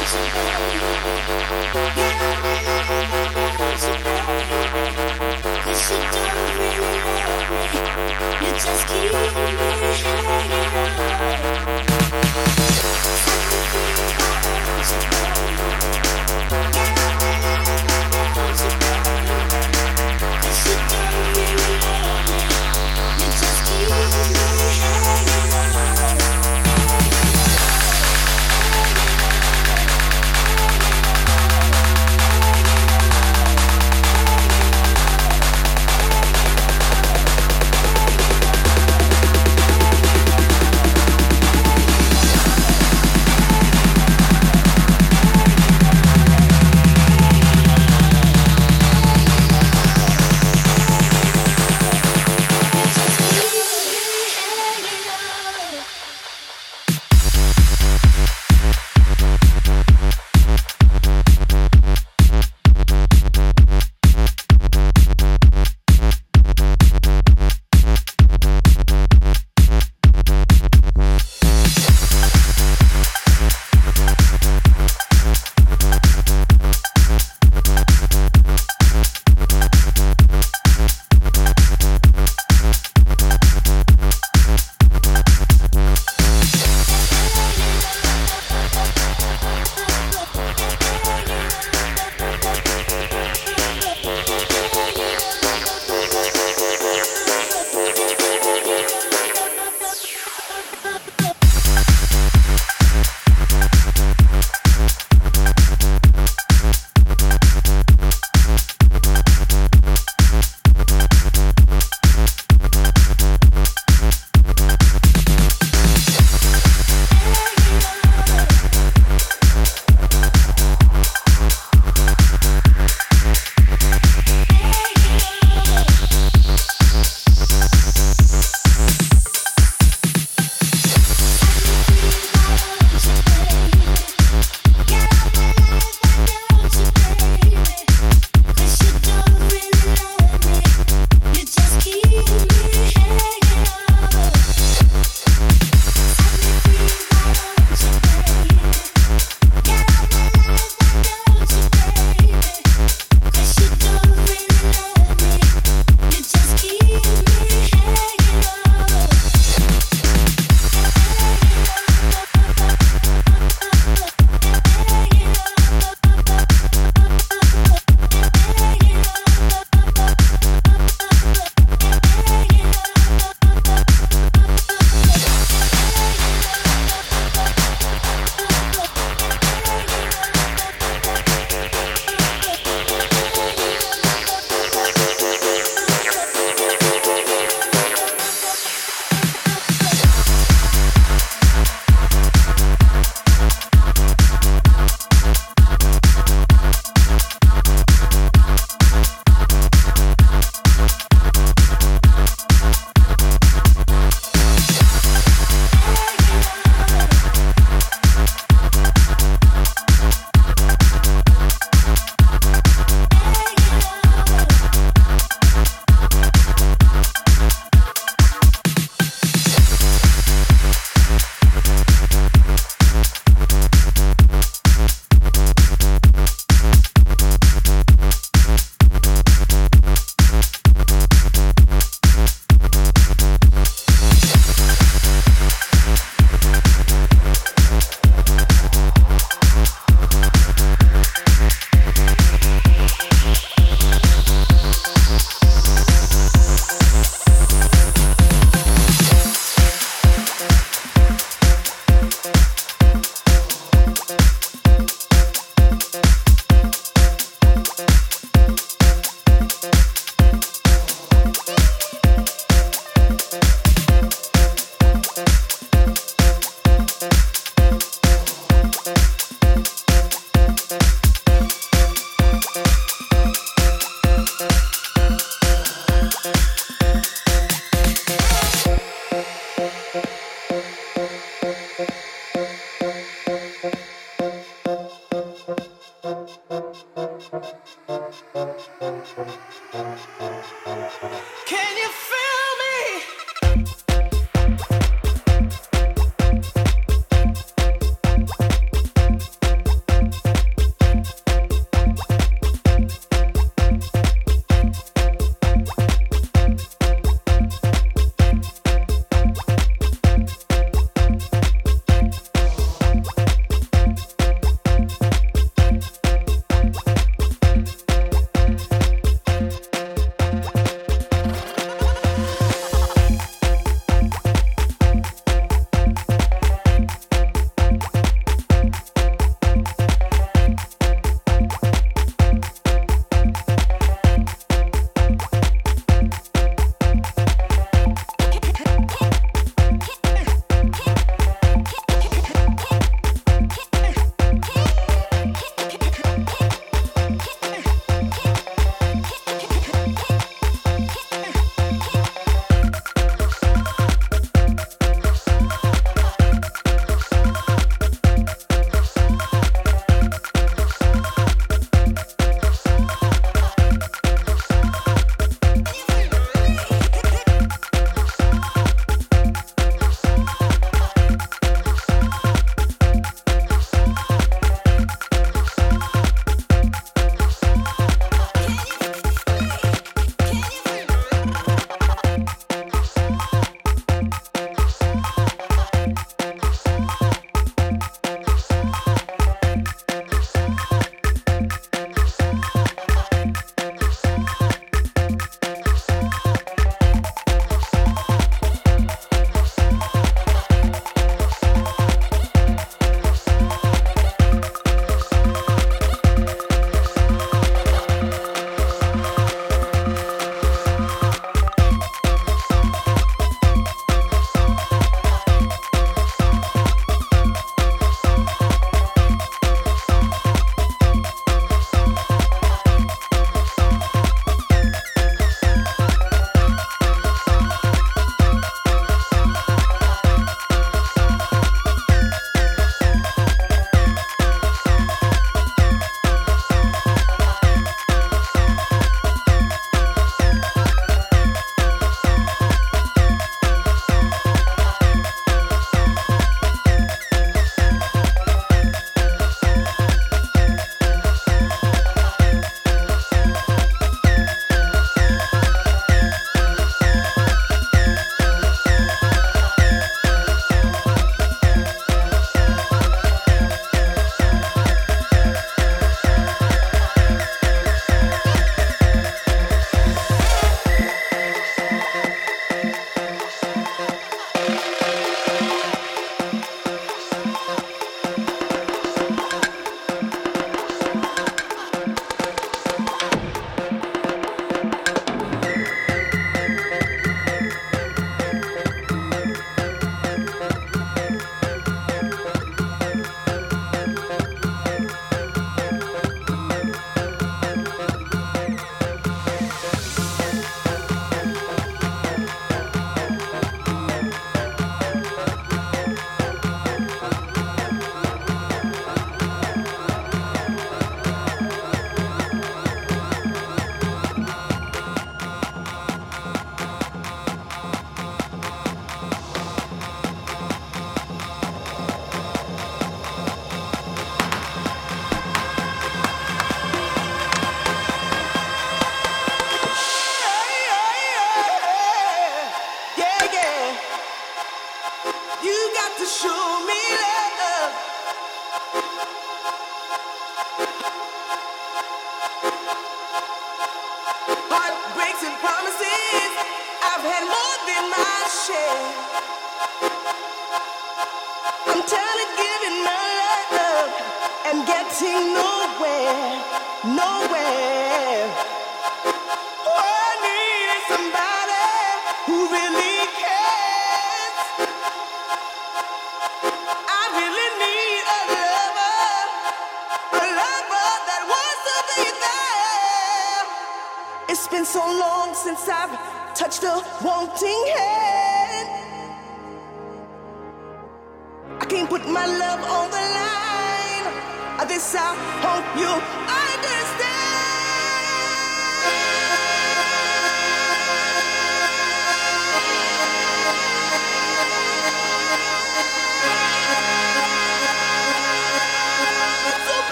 You, baby? Get